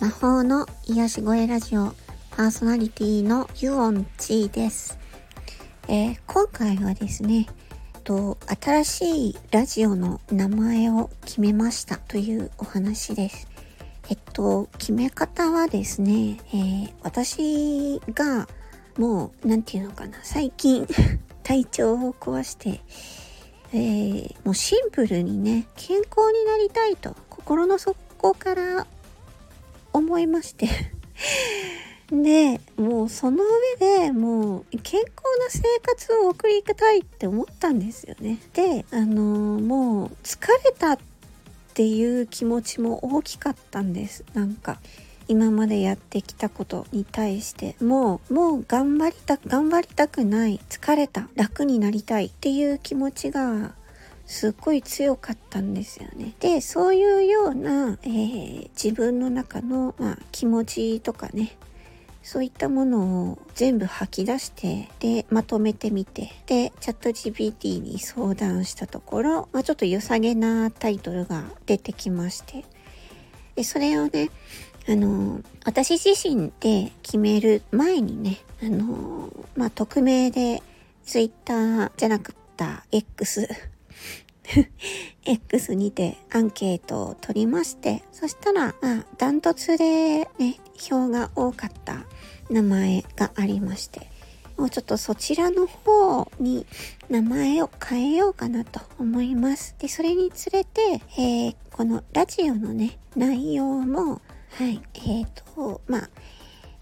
魔法の癒し声ラジオパーソナリティのユオンチです、えー、今回はですねと新しいラジオの名前を決めましたというお話です。えっと決め方はですね、えー、私がもう何て言うのかな最近 体調を壊してえー、もうシンプルにね健康になりたいと心の底こから思いまして でもうその上でもう健康な生活を送りたいって思ったんですよね。であのー、もう疲れたっていう気持ちも大きかったんですなんか。今までやってきたことに対してもうもう頑張りた頑張りたくない疲れた楽になりたいっていう気持ちがすっごい強かったんですよね。でそういうような、えー、自分の中の、まあ、気持ちとかねそういったものを全部吐き出してでまとめてみてでチャット GPT に相談したところ、まあ、ちょっと良さげなタイトルが出てきましてでそれをねあの、私自身で決める前にね、あの、まあ、匿名で Twitter じゃなくった X X にてアンケートを取りまして、そしたら、まあ、ダントツでね、票が多かった名前がありまして、もうちょっとそちらの方に名前を変えようかなと思います。で、それにつれて、えー、このラジオのね、内容もはい。えっ、ー、と、まあ、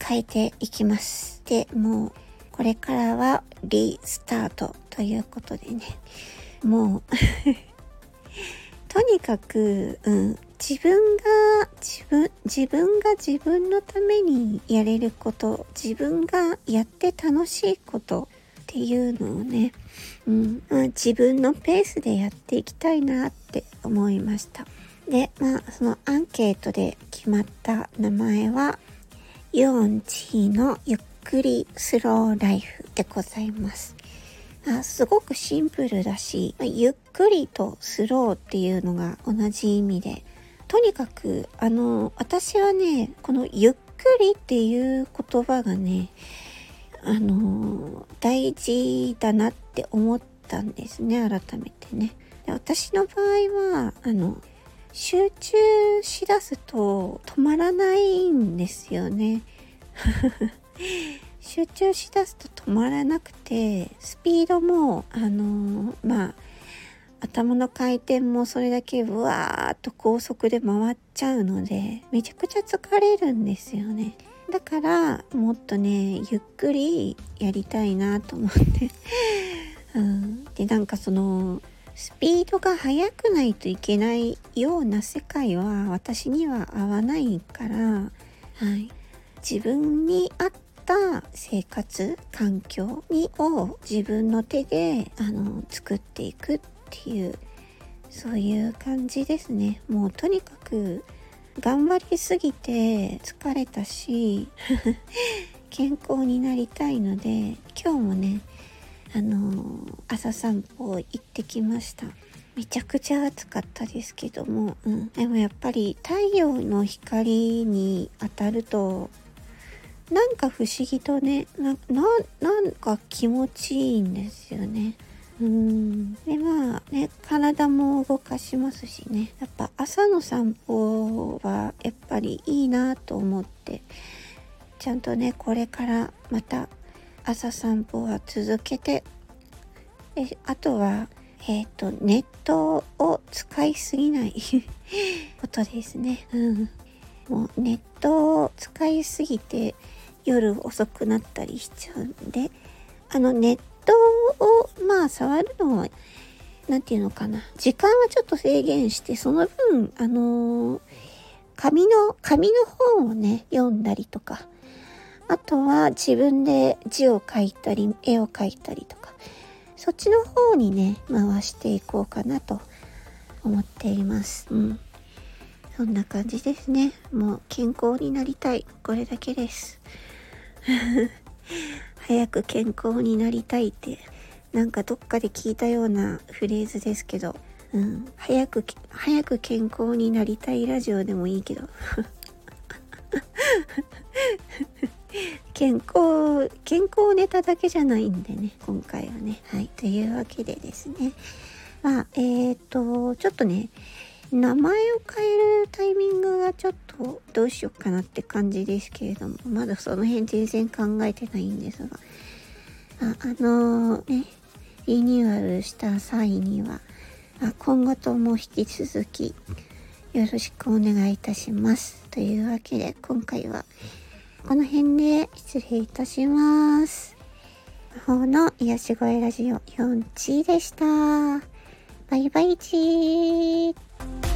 変えていきます。で、もう、これからはリスタートということでね、もう とにかく、うん、自分が、自分、自分が自分のためにやれること、自分がやって楽しいことっていうのをね、うん、まあ、自分のペースでやっていきたいなって思いました。で、まあ、そのアンケートで決まった名前は、ユオンチーのゆっくりスローライフでございます。あすごくシンプルだし、ゆっくりとスローっていうのが同じ意味で、とにかく、あの、私はね、このゆっくりっていう言葉がね、あの、大事だなって思ったんですね、改めてね。で私の場合は、あの、集中しだすと止まらないんですよね。集中しだすと止まらなくてスピードもあのまあ頭の回転もそれだけうわーっと高速で回っちゃうのでめちゃくちゃ疲れるんですよね。だからもっとねゆっくりやりたいなと思って。うん、でなんかそのスピードが速くないといけないような世界は私には合わないから、はい、自分に合った生活環境にを自分の手であの作っていくっていうそういう感じですね。もうとにかく頑張りすぎて疲れたし 健康になりたいので今日もねあの朝散歩行ってきました。めちゃくちゃ暑かったですけども、うん、でもやっぱり太陽の光に当たるとなんか不思議とねななんか気持ちいいんですよね。うん。でまあね体も動かしますしね。やっぱ朝の散歩はやっぱりいいなと思ってちゃんとねこれからまた朝散歩は続けてであとはえっ、ー、とネットを使いすぎない ことですね、うん、もうネットを使いすぎて夜遅くなったりしちゃうんであのネットをまあ触るのは何て言うのかな時間はちょっと制限してその分あのー、紙の紙の本をね読んだりとかあとは自分で字を書いたり、絵を描いたりとか、そっちの方にね、回していこうかなと思っています。うん。そんな感じですね。もう健康になりたい。これだけです。早く健康になりたいって、なんかどっかで聞いたようなフレーズですけど、うん。早く、早く健康になりたいラジオでもいいけど。健康、健康ネタだけじゃないんでね、今回はね。はい。というわけでですね。まあ、えっ、ー、と、ちょっとね、名前を変えるタイミングちょっとどうしようかなって感じですけれども、まだその辺全然考えてないんですが。あ、あのー、ね、リニューアルした際には、あ今後とも引き続きよろしくお願いいたします。というわけで今回はこの辺で失礼いたします。魔法の癒し声ラジオ4チでした。バイバイチー。